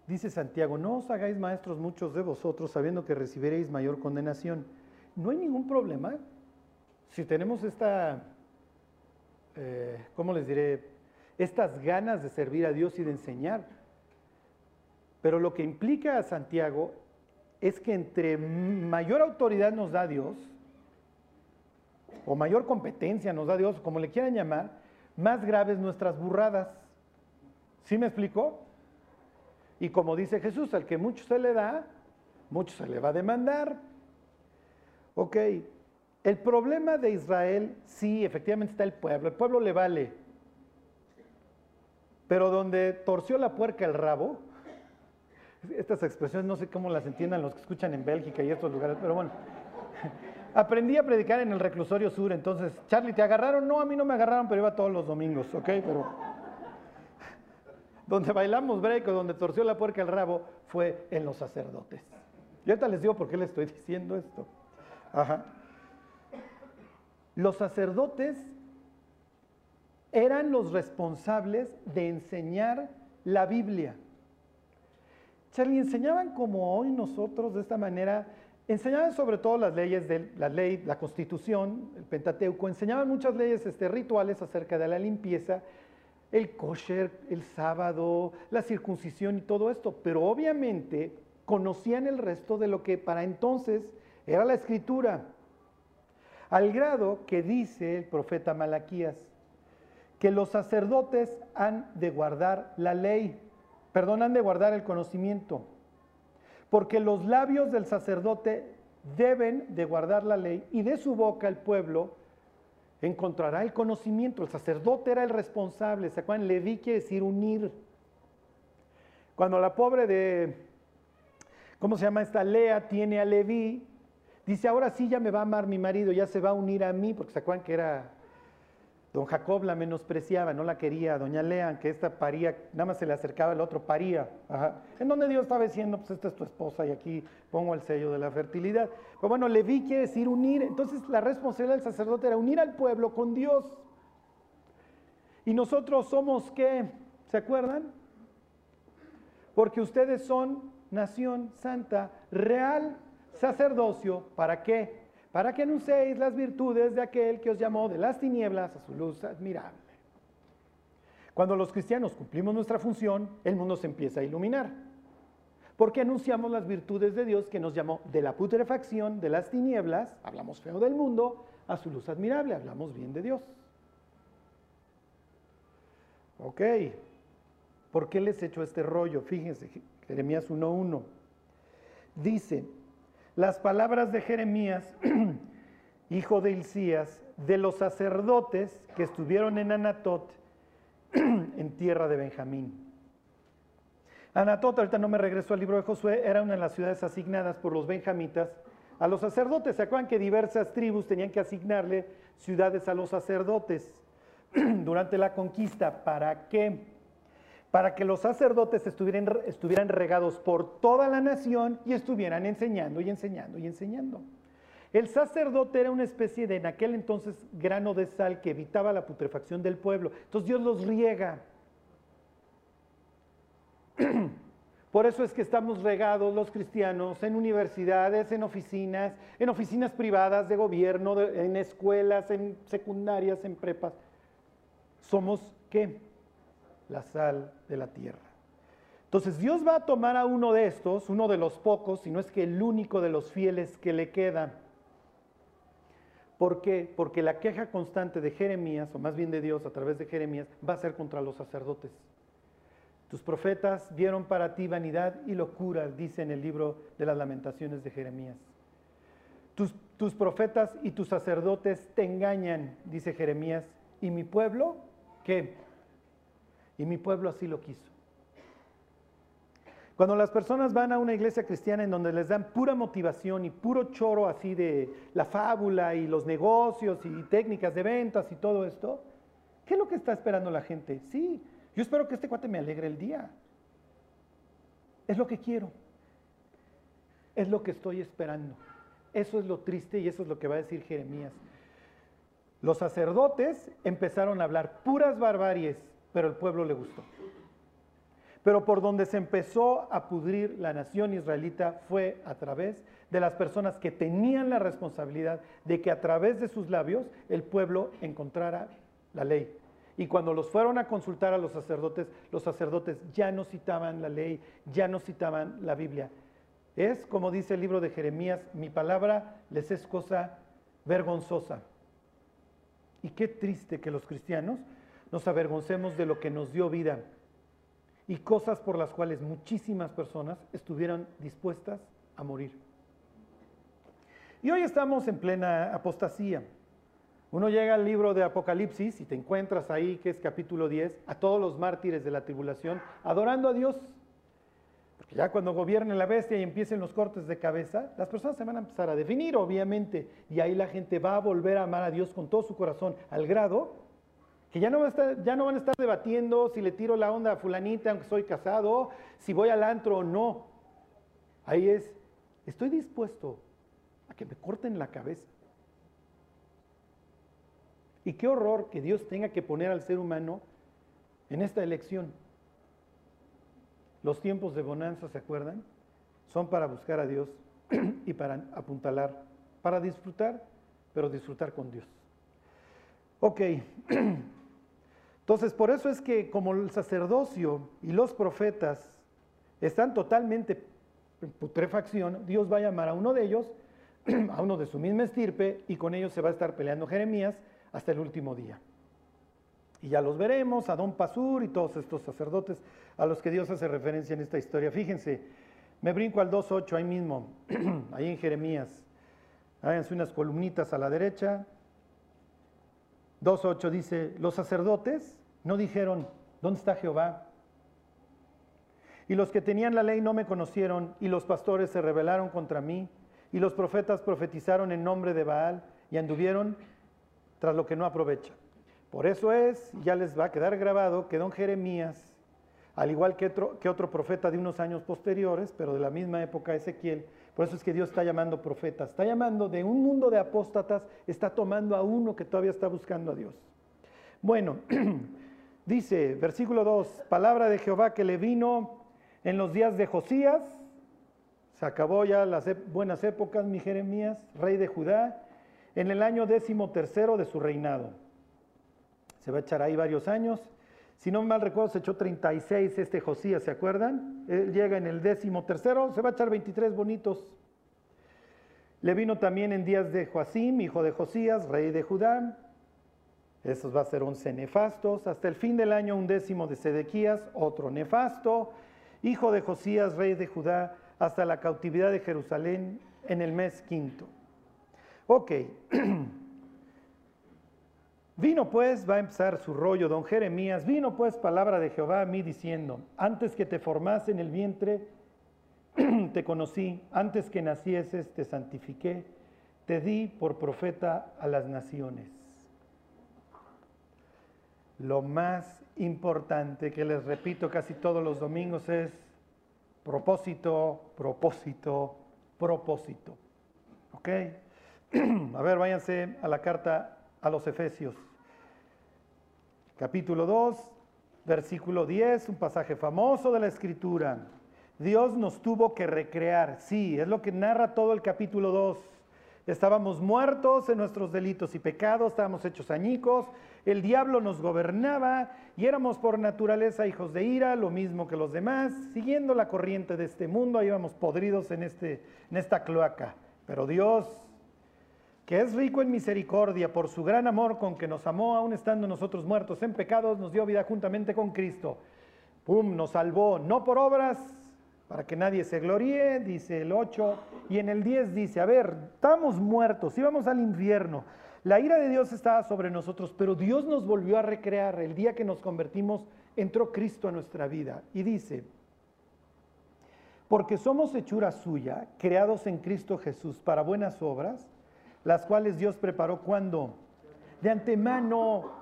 Dice Santiago, no os hagáis maestros muchos de vosotros sabiendo que recibiréis mayor condenación. No hay ningún problema si tenemos esta, eh, ¿cómo les diré? Estas ganas de servir a Dios y de enseñar. Pero lo que implica a Santiago es que entre mayor autoridad nos da Dios, o mayor competencia nos da Dios, como le quieran llamar, más graves nuestras burradas. ¿Sí me explicó? Y como dice Jesús, al que mucho se le da, mucho se le va a demandar. Ok, el problema de Israel, sí, efectivamente está el pueblo, el pueblo le vale. Pero donde torció la puerca el rabo, estas expresiones no sé cómo las entiendan los que escuchan en Bélgica y estos lugares, pero bueno, aprendí a predicar en el reclusorio sur, entonces, Charlie, ¿te agarraron? No, a mí no me agarraron, pero iba todos los domingos, ¿ok? Pero donde bailamos break o donde torció la puerca el rabo fue en los sacerdotes. Y ahorita les digo por qué les estoy diciendo esto. Los sacerdotes eran los responsables de enseñar la Biblia. Charlie, enseñaban como hoy nosotros de esta manera, enseñaban sobre todo las leyes de la ley, la constitución, el Pentateuco, enseñaban muchas leyes este, rituales acerca de la limpieza, el kosher, el sábado, la circuncisión y todo esto, pero obviamente conocían el resto de lo que para entonces era la escritura, al grado que dice el profeta Malaquías, que los sacerdotes han de guardar la ley, perdón, han de guardar el conocimiento, porque los labios del sacerdote deben de guardar la ley y de su boca el pueblo encontrará el conocimiento. El sacerdote era el responsable, ¿se acuerdan? Leví quiere decir unir. Cuando la pobre de, ¿cómo se llama esta? Lea tiene a Leví, dice, ahora sí ya me va a amar mi marido, ya se va a unir a mí, porque se acuerdan que era Don Jacob la menospreciaba, no la quería. Doña Lea, que esta paría, nada más se le acercaba, el otro paría. En donde Dios estaba diciendo, pues esta es tu esposa y aquí pongo el sello de la fertilidad. Pero bueno, Leví quiere decir unir. Entonces la responsabilidad del sacerdote era unir al pueblo con Dios. Y nosotros somos qué? ¿Se acuerdan? Porque ustedes son nación santa, real sacerdocio. ¿Para qué? Para que anunciéis las virtudes de aquel que os llamó de las tinieblas a su luz admirable. Cuando los cristianos cumplimos nuestra función, el mundo se empieza a iluminar. Porque anunciamos las virtudes de Dios que nos llamó de la putrefacción, de las tinieblas, hablamos feo del mundo, a su luz admirable, hablamos bien de Dios. Ok, ¿por qué les he hecho este rollo? Fíjense, Jeremías 1.1. Dice, las palabras de Jeremías, hijo de Hilcías, de los sacerdotes que estuvieron en Anatot, en tierra de Benjamín. Anatot, ahorita no me regreso al libro de Josué, era una de las ciudades asignadas por los benjamitas a los sacerdotes. ¿Se acuerdan que diversas tribus tenían que asignarle ciudades a los sacerdotes durante la conquista? ¿Para qué? Para que los sacerdotes estuvieran, regados por toda la nación y estuvieran enseñando y enseñando y enseñando. El sacerdote era una especie de, en aquel entonces, grano de sal que evitaba la putrefacción del pueblo. Entonces Dios los riega. Por eso es que estamos regados los cristianos en universidades, en oficinas, en oficinas privadas de gobierno, en escuelas, en secundarias, en prepas. Somos qué? La sal de la tierra. Entonces Dios va a tomar a uno de estos, uno de los pocos, si no es que el único de los fieles que le queda. ¿Por qué? Porque la queja constante de Jeremías, o más bien de Dios a través de Jeremías, va a ser contra los sacerdotes. Tus profetas vieron para ti vanidad y locura, dice en el libro de las lamentaciones de Jeremías. Tus, tus profetas y tus sacerdotes te engañan, dice Jeremías, y mi pueblo, ¿qué? Y mi pueblo así lo quiso. Cuando las personas van a una iglesia cristiana en donde les dan pura motivación y puro choro así de la fábula y los negocios y técnicas de ventas y todo esto, ¿qué es lo que está esperando la gente? Sí, yo espero que este cuate me alegre el día. Es lo que quiero. Es lo que estoy esperando. Eso es lo triste y eso es lo que va a decir Jeremías. Los sacerdotes empezaron a hablar puras barbaries pero el pueblo le gustó. Pero por donde se empezó a pudrir la nación israelita fue a través de las personas que tenían la responsabilidad de que a través de sus labios el pueblo encontrara la ley. Y cuando los fueron a consultar a los sacerdotes, los sacerdotes ya no citaban la ley, ya no citaban la Biblia. Es, como dice el libro de Jeremías, mi palabra les es cosa vergonzosa. Y qué triste que los cristianos nos avergoncemos de lo que nos dio vida y cosas por las cuales muchísimas personas estuvieran dispuestas a morir. Y hoy estamos en plena apostasía. Uno llega al libro de Apocalipsis y te encuentras ahí, que es capítulo 10, a todos los mártires de la tribulación adorando a Dios. Porque ya cuando gobierne la bestia y empiecen los cortes de cabeza, las personas se van a empezar a definir, obviamente, y ahí la gente va a volver a amar a Dios con todo su corazón, al grado que ya no, van a estar, ya no van a estar debatiendo si le tiro la onda a fulanita aunque soy casado, si voy al antro o no. Ahí es, estoy dispuesto a que me corten la cabeza. Y qué horror que Dios tenga que poner al ser humano en esta elección. Los tiempos de bonanza, ¿se acuerdan? Son para buscar a Dios y para apuntalar, para disfrutar, pero disfrutar con Dios. Ok, entonces por eso es que como el sacerdocio y los profetas están totalmente en putrefacción, Dios va a llamar a uno de ellos, a uno de su misma estirpe, y con ellos se va a estar peleando Jeremías hasta el último día. Y ya los veremos, a Don Pasur y todos estos sacerdotes a los que Dios hace referencia en esta historia. Fíjense, me brinco al 2.8 ahí mismo, ahí en Jeremías. Háganse unas columnitas a la derecha. 2.8 dice, los sacerdotes no dijeron, ¿dónde está Jehová? Y los que tenían la ley no me conocieron, y los pastores se rebelaron contra mí, y los profetas profetizaron en nombre de Baal, y anduvieron tras lo que no aprovecha. Por eso es, ya les va a quedar grabado, que don Jeremías, al igual que otro, que otro profeta de unos años posteriores, pero de la misma época Ezequiel, por eso es que Dios está llamando profetas, está llamando de un mundo de apóstatas, está tomando a uno que todavía está buscando a Dios. Bueno, dice, versículo 2, palabra de Jehová que le vino en los días de Josías, se acabó ya las buenas épocas, mi Jeremías, rey de Judá, en el año décimo tercero de su reinado. Se va a echar ahí varios años. Si no mal recuerdo, se echó 36 este Josías, ¿se acuerdan? Él llega en el décimo tercero, se va a echar 23 bonitos. Le vino también en días de Joacim, hijo de Josías, rey de Judá. Esos va a ser 11 nefastos. Hasta el fin del año, un décimo de Sedequías, otro nefasto. Hijo de Josías, rey de Judá, hasta la cautividad de Jerusalén en el mes quinto. Ok. Vino pues, va a empezar su rollo, don Jeremías, vino pues palabra de Jehová a mí diciendo, antes que te formase en el vientre, te conocí, antes que nacieses, te santifiqué, te di por profeta a las naciones. Lo más importante que les repito casi todos los domingos es propósito, propósito, propósito. ¿Ok? A ver, váyanse a la carta a los Efesios. Capítulo 2, versículo 10, un pasaje famoso de la Escritura. Dios nos tuvo que recrear, sí, es lo que narra todo el capítulo 2. Estábamos muertos en nuestros delitos y pecados, estábamos hechos añicos, el diablo nos gobernaba y éramos por naturaleza hijos de ira, lo mismo que los demás, siguiendo la corriente de este mundo, íbamos podridos en, este, en esta cloaca. Pero Dios que es rico en misericordia por su gran amor con que nos amó, aun estando nosotros muertos en pecados, nos dio vida juntamente con Cristo. ¡Pum! Nos salvó, no por obras, para que nadie se gloríe, dice el 8, y en el 10 dice, a ver, estamos muertos, íbamos al infierno, la ira de Dios estaba sobre nosotros, pero Dios nos volvió a recrear. El día que nos convertimos, entró Cristo a nuestra vida. Y dice, porque somos hechura suya, creados en Cristo Jesús para buenas obras, las cuales Dios preparó cuando? De antemano.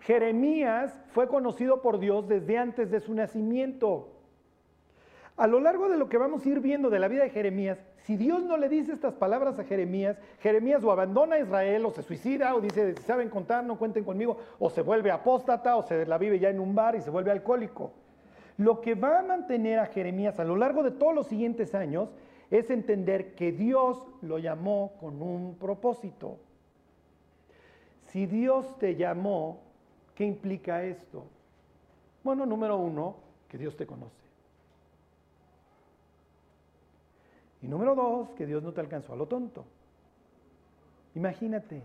Jeremías fue conocido por Dios desde antes de su nacimiento. A lo largo de lo que vamos a ir viendo de la vida de Jeremías, si Dios no le dice estas palabras a Jeremías, Jeremías o abandona a Israel o se suicida o dice, si saben contar, no cuenten conmigo, o se vuelve apóstata o se la vive ya en un bar y se vuelve alcohólico. Lo que va a mantener a Jeremías a lo largo de todos los siguientes años es entender que Dios lo llamó con un propósito. Si Dios te llamó, ¿qué implica esto? Bueno, número uno, que Dios te conoce. Y número dos, que Dios no te alcanzó a lo tonto. Imagínate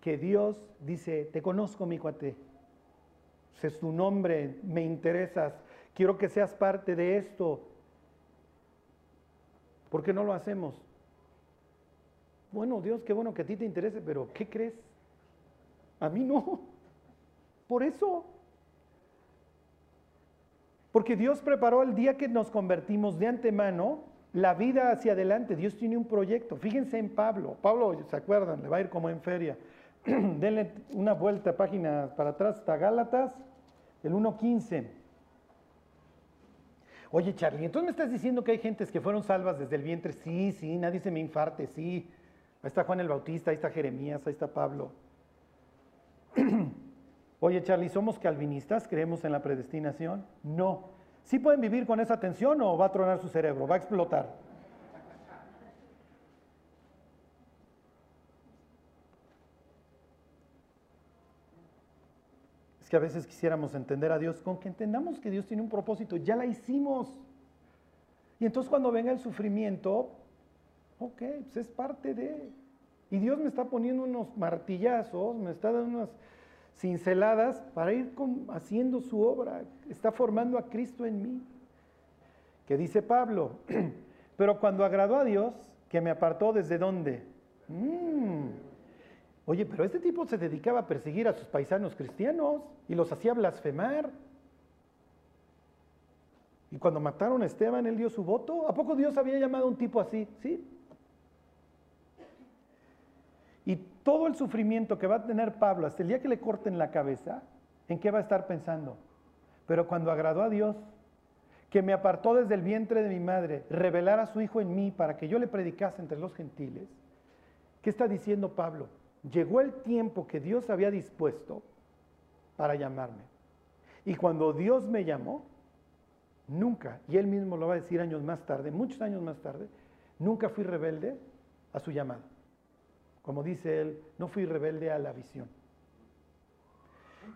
que Dios dice, te conozco mi cuate, es tu nombre, me interesas, quiero que seas parte de esto. ¿Por qué no lo hacemos? Bueno, Dios, qué bueno que a ti te interese, pero ¿qué crees? A mí no. Por eso. Porque Dios preparó el día que nos convertimos de antemano la vida hacia adelante. Dios tiene un proyecto. Fíjense en Pablo. Pablo, ¿se acuerdan? Le va a ir como en feria. Denle una vuelta página para atrás hasta Gálatas, el 1.15. Oye, Charlie, entonces me estás diciendo que hay gentes que fueron salvas desde el vientre. Sí, sí, nadie se me infarte, sí. Ahí está Juan el Bautista, ahí está Jeremías, ahí está Pablo. Oye, Charlie, ¿somos calvinistas? ¿Creemos en la predestinación? No. ¿Sí pueden vivir con esa tensión o va a tronar su cerebro? Va a explotar. Es que a veces quisiéramos entender a Dios con que entendamos que Dios tiene un propósito. Ya la hicimos. Y entonces cuando venga el sufrimiento, ok, pues es parte de... Y Dios me está poniendo unos martillazos, me está dando unas cinceladas para ir haciendo su obra. Está formando a Cristo en mí. Que dice Pablo, pero cuando agradó a Dios, que me apartó desde dónde. Mm. Oye, pero este tipo se dedicaba a perseguir a sus paisanos cristianos y los hacía blasfemar. Y cuando mataron a Esteban, él dio su voto. ¿A poco Dios había llamado a un tipo así? Sí. Y todo el sufrimiento que va a tener Pablo hasta el día que le corten la cabeza, ¿en qué va a estar pensando? Pero cuando agradó a Dios, que me apartó desde el vientre de mi madre, revelar a su Hijo en mí para que yo le predicase entre los gentiles, ¿qué está diciendo Pablo? Llegó el tiempo que Dios había dispuesto para llamarme. Y cuando Dios me llamó, nunca, y él mismo lo va a decir años más tarde, muchos años más tarde, nunca fui rebelde a su llamado. Como dice él, no fui rebelde a la visión.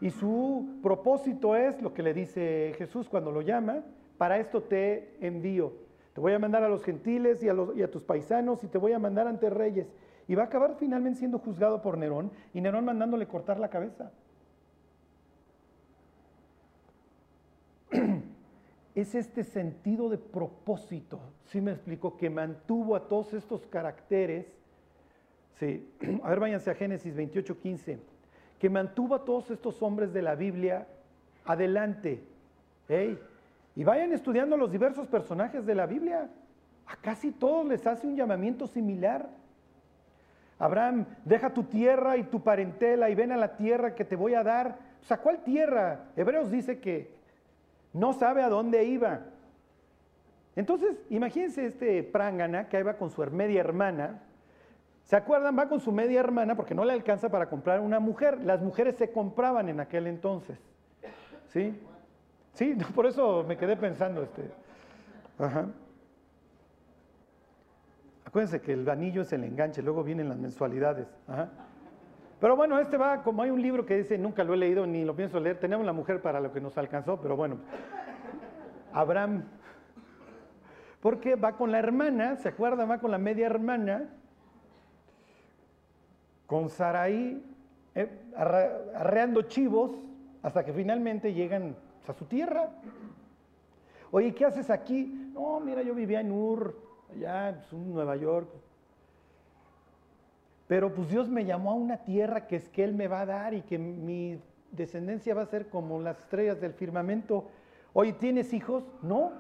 Y su propósito es lo que le dice Jesús cuando lo llama, para esto te envío. Te voy a mandar a los gentiles y a, tus paisanos y te voy a mandar ante reyes. Y va a acabar finalmente siendo juzgado por Nerón y Nerón mandándole cortar la cabeza. Es este sentido de propósito, si me explico, que mantuvo a todos estos caracteres Sí. A ver, váyanse a Génesis 28, 15. Que mantuvo a todos estos hombres de la Biblia adelante. Y vayan estudiando los diversos personajes de la Biblia. A casi todos les hace un llamamiento similar. Abraham, deja tu tierra y tu parentela y ven a la tierra que te voy a dar. O sea, ¿cuál tierra? Hebreos dice que no sabe a dónde iba. Entonces, imagínense este Prangana que iba con su media hermana, ¿Se acuerdan? Va con su media hermana porque no le alcanza para comprar una mujer. Las mujeres se compraban en aquel entonces. ¿Sí? Sí, por eso me quedé pensando. Este. Ajá. Acuérdense que el anillo es el enganche, luego vienen las mensualidades. Ajá. Pero bueno, este va, como hay un libro que dice, nunca lo he leído ni lo pienso leer, tenemos la mujer para lo que nos alcanzó, pero bueno, Abraham, porque va con la hermana, ¿se acuerdan? Va con la media hermana, con Saraí eh, arreando chivos hasta que finalmente llegan a su tierra. Oye, ¿qué haces aquí? No, mira, yo vivía en Ur, allá pues, en Nueva York. Pero pues Dios me llamó a una tierra que es que Él me va a dar y que mi descendencia va a ser como las estrellas del firmamento. Oye, ¿tienes hijos? No.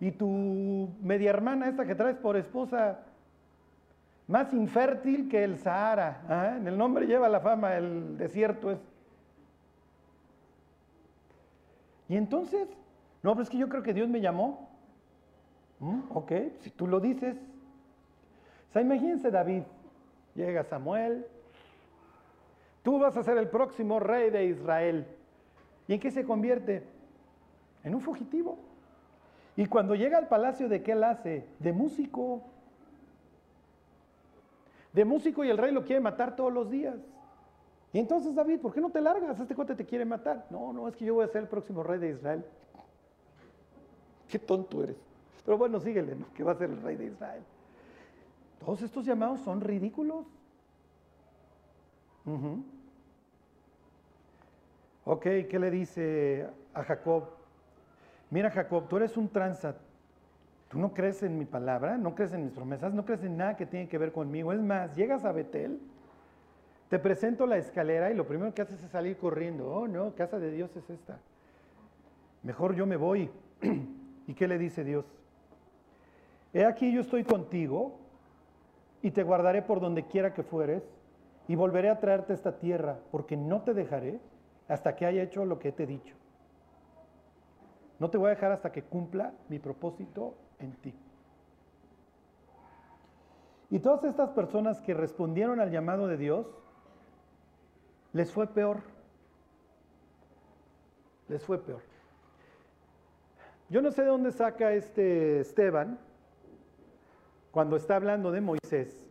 ¿Y tu media hermana, esta que traes por esposa, más infértil que el Sahara. ¿ah? En el nombre lleva la fama, el desierto es. Y entonces, no, pero es que yo creo que Dios me llamó. ¿Mm? Ok, si tú lo dices. O sea, imagínense David, llega Samuel, tú vas a ser el próximo rey de Israel. ¿Y en qué se convierte? En un fugitivo. Y cuando llega al palacio, ¿de qué él hace? De músico de músico y el rey lo quiere matar todos los días. Y entonces David, ¿por qué no te largas? Este cuate te quiere matar. No, no, es que yo voy a ser el próximo rey de Israel. Qué tonto eres. Pero bueno, síguele, ¿no? Que va a ser el rey de Israel. Todos estos llamados son ridículos. Ok, ¿qué le dice a Jacob? Mira Jacob, tú eres un tranza. Tú no crees en mi palabra, no crees en mis promesas, no crees en nada que tiene que ver conmigo. Es más, llegas a Betel, te presento la escalera y lo primero que haces es salir corriendo. Oh, no, casa de Dios es esta. Mejor yo me voy. ¿Y qué le dice Dios? He aquí yo estoy contigo y te guardaré por donde quiera que fueres y volveré a traerte esta tierra porque no te dejaré hasta que haya hecho lo que te he dicho. No te voy a dejar hasta que cumpla mi propósito en ti. Y todas estas personas que respondieron al llamado de Dios, les fue peor. Les fue peor. Yo no sé de dónde saca este Esteban cuando está hablando de Moisés.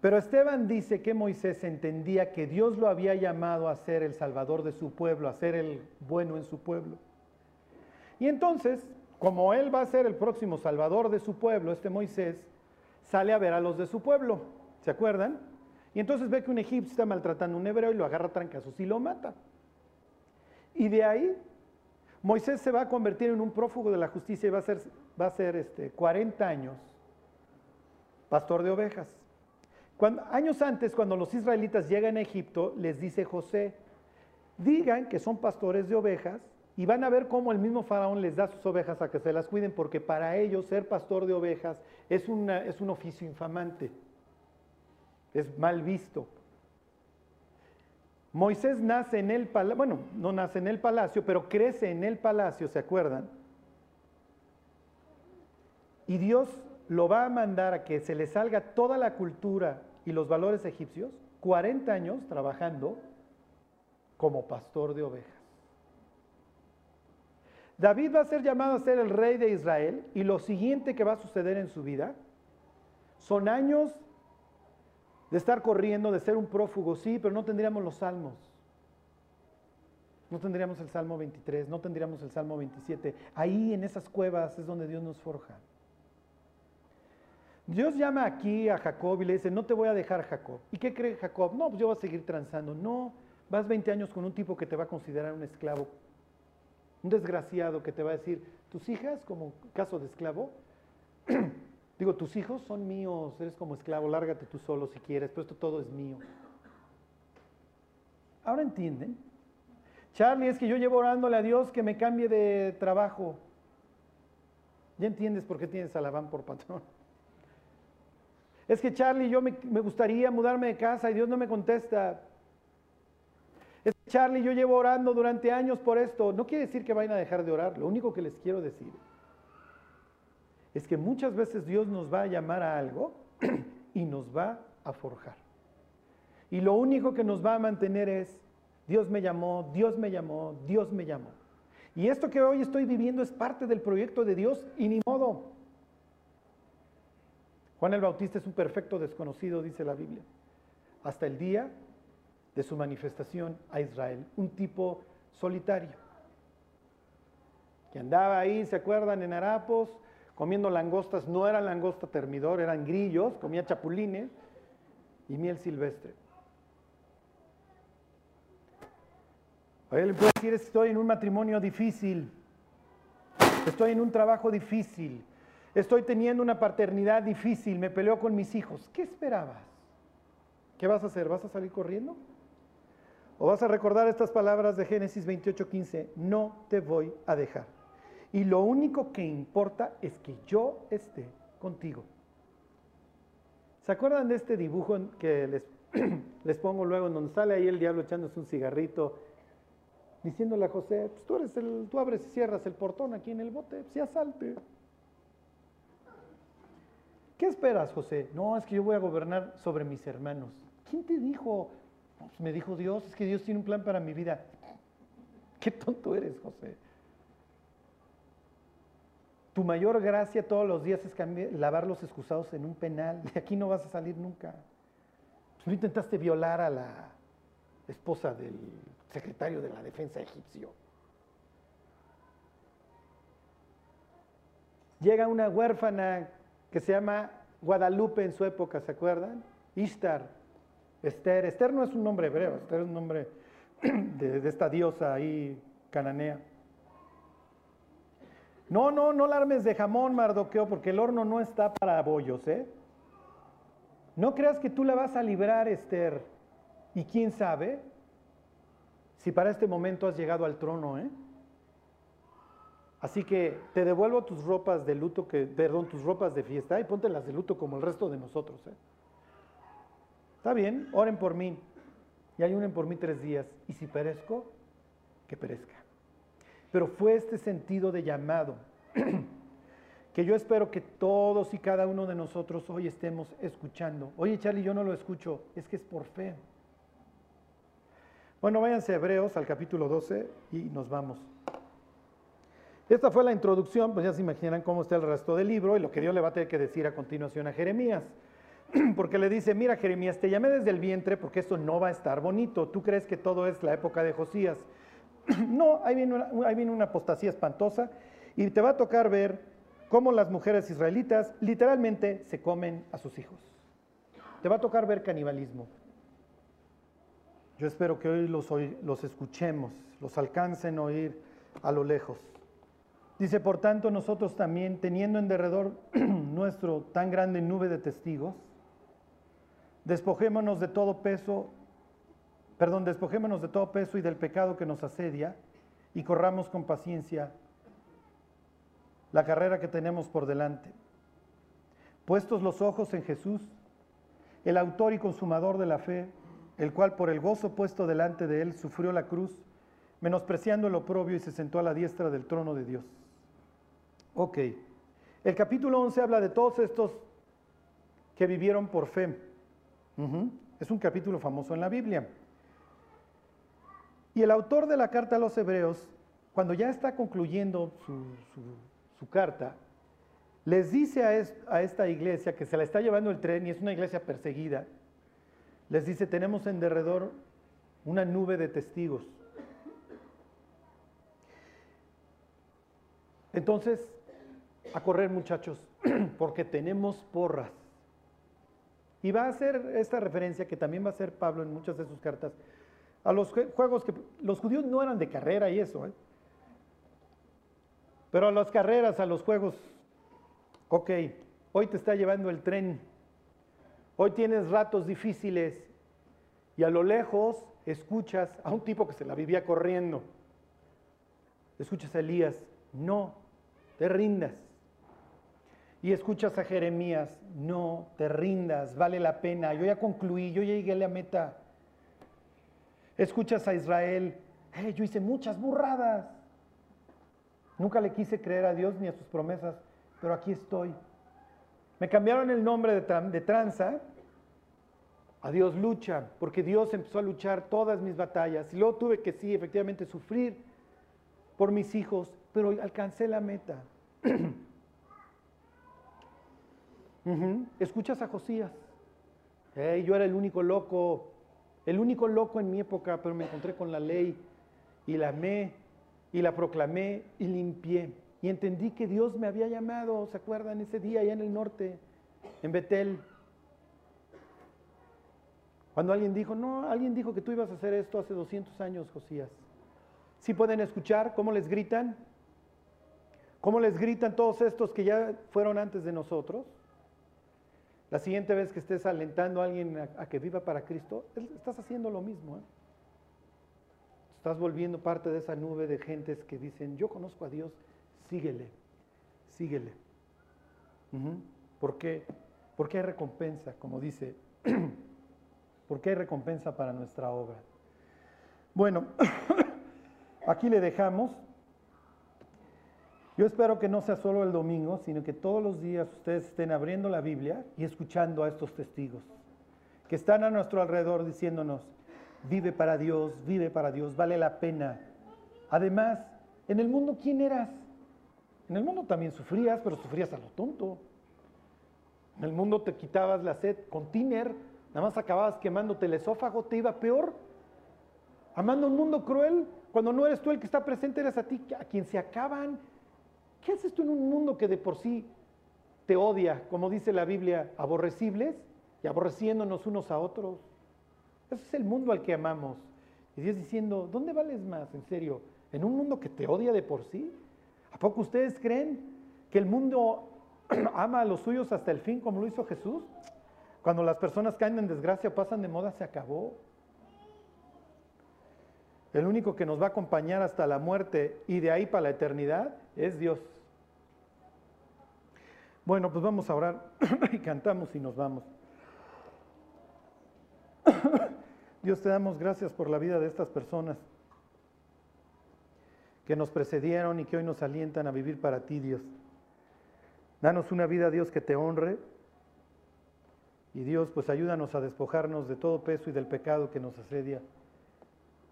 Pero Esteban dice que Moisés entendía que Dios lo había llamado a ser el salvador de su pueblo, a ser el bueno en su pueblo. Y entonces, como él va a ser el próximo salvador de su pueblo, este Moisés, sale a ver a los de su pueblo. ¿Se acuerdan? Y entonces ve que un egipcio está maltratando a un hebreo y lo agarra a trancazos y lo mata. Y de ahí, Moisés se va a convertir en un prófugo de la justicia y va a ser, va a ser este, 40 años pastor de ovejas. Años antes, cuando los israelitas llegan a Egipto, les dice José, digan que son pastores de ovejas y van a ver cómo el mismo faraón les da sus ovejas a que se las cuiden, porque para ellos ser pastor de ovejas es, una, es un oficio infamante, es mal visto. Moisés nace en el palacio, bueno, no nace en el palacio, pero crece en el palacio, ¿se acuerdan? Y Dios lo va a mandar a que se le salga toda la cultura y los valores egipcios, 40 años trabajando como pastor de ovejas. David va a ser llamado a ser el rey de Israel y lo siguiente que va a suceder en su vida son años de estar corriendo, de ser un prófugo, sí, pero no tendríamos los salmos. No tendríamos el Salmo 23, no tendríamos el Salmo 27. Ahí en esas cuevas es donde Dios nos forja. Dios llama aquí a Jacob y le dice, no te voy a dejar Jacob. ¿Y qué cree Jacob? No, pues yo voy a seguir transando. No, vas 20 años con un tipo que te va a considerar un esclavo. Un desgraciado que te va a decir, tus hijas, como caso de esclavo, digo, tus hijos son míos, eres como esclavo, lárgate tú solo si quieres, pero esto todo es mío. Ahora entienden. Charlie, es que yo llevo orándole a Dios que me cambie de trabajo. Ya entiendes por qué tienes a Labán por patrón. Es que Charlie, yo me, me, gustaría mudarme de casa y Dios no me contesta. Es que Charlie, yo llevo orando durante años por esto. No quiere decir que vayan a dejar de orar. Lo único que les quiero decir es que muchas veces Dios nos va a llamar a algo y nos va a forjar. Y lo único que nos va a mantener es, Dios me llamó, Dios me llamó, Dios me llamó. Y esto que hoy estoy viviendo es parte del proyecto de Dios y ni modo. Juan el Bautista es un perfecto desconocido, dice la Biblia, hasta el día de su manifestación a Israel, un tipo solitario, que andaba ahí, ¿se acuerdan? En harapos, comiendo langostas, no era langosta termidor, eran grillos, comía chapulines y miel silvestre. Oye, le puedo decir, estoy en un matrimonio difícil, estoy en un trabajo difícil, Estoy teniendo una paternidad difícil, me peleo con mis hijos. ¿Qué esperabas? ¿Qué vas a hacer? ¿Vas a salir corriendo? ¿O vas a recordar estas palabras de Génesis 28:15? No te voy a dejar. Y lo único que importa es que yo esté contigo. ¿Se acuerdan de este dibujo que les, les pongo luego en donde sale ahí el diablo echándose un cigarrito, diciéndole a José, pues tú, eres el, tú abres y cierras el portón aquí en el bote, pues asalte. ¿Qué esperas, José? No, es que yo voy a gobernar sobre mis hermanos. ¿Quién te dijo? Me dijo Dios, es que Dios tiene un plan para mi vida. Qué tonto eres, José. Tu mayor gracia todos los días es lavar los excusados en un penal. De aquí no vas a salir nunca. No intentaste violar a la esposa del secretario de la defensa egipcio. Llega una huérfana que se llama Guadalupe en su época, ¿se acuerdan? Ishtar. Esther. Esther no es un nombre hebreo, Esther es un nombre de, esta diosa ahí cananea. No, no, no la armes de jamón, Mardoqueo, porque el horno no está para bollos, ¿eh? No creas que tú la vas a librar, Esther. Y quién sabe si para este momento has llegado al trono, ¿eh? Así que te devuelvo tus ropas de luto, que, perdón, tus ropas de fiesta y ponte las de luto como el resto de nosotros. ¿eh? Está bien, oren por mí y ayunen por mí tres días. Y si perezco, que perezca. Pero fue este sentido de llamado que yo espero que todos y cada uno de nosotros hoy estemos escuchando. Oye, Charlie, yo no lo escucho, es que es por fe. Bueno, váyanse a Hebreos al capítulo 12 y nos vamos. Esta fue la introducción, pues ya se imaginan cómo está el resto del libro y lo que Dios le va a tener que decir a continuación a Jeremías. Porque le dice, mira Jeremías, te llamé desde el vientre porque esto no va a estar bonito. Tú crees que todo es la época de Josías. No, ahí viene, una, apostasía espantosa y te va a tocar ver cómo las mujeres israelitas literalmente se comen a sus hijos. Te va a tocar ver canibalismo. Yo espero que hoy los, hoy los escuchemos, los alcancen a oír a lo lejos. Dice, por tanto, nosotros también, teniendo en derredor nuestro tan grande nube de testigos, despojémonos de todo peso, perdón, despojémonos de todo peso y del pecado que nos asedia y corramos con paciencia la carrera que tenemos por delante. Puestos los ojos en Jesús, el autor y consumador de la fe, el cual por el gozo puesto delante de él sufrió la cruz, menospreciando el oprobio y se sentó a la diestra del trono de Dios. Ok. El capítulo 11 habla de todos estos que vivieron por fe. Es un capítulo famoso en la Biblia. Y el autor de la carta a los hebreos, cuando ya está concluyendo su, carta, les dice a, a, esta iglesia que se la está llevando el tren y es una iglesia perseguida, les dice, tenemos en derredor una nube de testigos. Entonces, a correr muchachos, porque tenemos porras. Y va a hacer esta referencia que también va a hacer Pablo en muchas de sus cartas a los juegos que los judíos no eran de carrera y eso, ¿eh? pero a las carreras, a los juegos, ok, hoy te está llevando el tren, hoy tienes ratos difíciles y a lo lejos escuchas a un tipo que se la vivía corriendo, escuchas a Elías, no te rindas. Y escuchas a Jeremías, no te rindas, vale la pena, yo ya concluí, yo ya llegué a la meta. Escuchas a Israel, yo hice muchas burradas. Nunca le quise creer a Dios ni a sus promesas, pero aquí estoy. Me cambiaron el nombre de, de tranza a Dios lucha, porque Dios empezó a luchar todas mis batallas. Y luego tuve que sí, efectivamente, sufrir por mis hijos, pero alcancé la meta. Escuchas a Josías. yo era el único loco, el único loco en mi época, pero me encontré con la ley y la amé y la proclamé y limpié. Y entendí que Dios me había llamado, ¿se acuerdan? Ese día allá en el norte, en Betel. Cuando alguien dijo, no, alguien dijo que tú ibas a hacer esto hace 200 años, Josías. ¿Sí pueden escuchar cómo les gritan? ¿Cómo les gritan todos estos que ya fueron antes de nosotros? La siguiente vez que estés alentando a alguien a, que viva para Cristo, estás haciendo lo mismo. ¿eh? Estás volviendo parte de esa nube de gentes que dicen, yo conozco a Dios, síguele, síguele. ¿Por qué? Porque hay recompensa, como dice, porque hay recompensa para nuestra obra. Bueno, aquí le dejamos. Yo espero que no sea solo el domingo, sino que todos los días ustedes estén abriendo la Biblia y escuchando a estos testigos que están a nuestro alrededor diciéndonos, vive para Dios, vive para Dios, vale la pena. Además, en el mundo, ¿quién eras? En el mundo también sufrías, pero sufrías a lo tonto. En el mundo te quitabas la sed con tiner, nada más acababas quemándote el esófago, te iba peor. Amando un mundo cruel, cuando no eres tú el que está presente, eres a ti a quien se acaban ¿Qué haces tú en un mundo que de por sí te odia, como dice la Biblia, aborrecibles y aborreciéndonos unos a otros? Ese es el mundo al que amamos. Y Dios diciendo, ¿dónde vales más, en serio? ¿En un mundo que te odia de por sí? ¿A poco ustedes creen que el mundo ama a los suyos hasta el fin como lo hizo Jesús? Cuando las personas caen en desgracia, pasan de moda, se acabó. El único que nos va a acompañar hasta la muerte y de ahí para la eternidad es Dios. Bueno, pues vamos a orar y cantamos y nos vamos. Dios te damos gracias por la vida de estas personas que nos precedieron y que hoy nos alientan a vivir para ti, Dios. Danos una vida, Dios, que te honre. Y Dios, pues ayúdanos a despojarnos de todo peso y del pecado que nos asedia,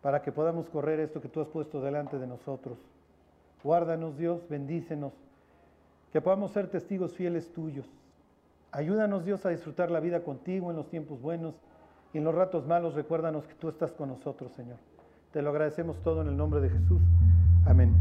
para que podamos correr esto que tú has puesto delante de nosotros. Guárdanos, Dios, bendícenos, que podamos ser testigos fieles tuyos. Ayúdanos, Dios, a disfrutar la vida contigo en los tiempos buenos y en los ratos malos. Recuérdanos que tú estás con nosotros, Señor. Te lo agradecemos todo en el nombre de Jesús. Amén.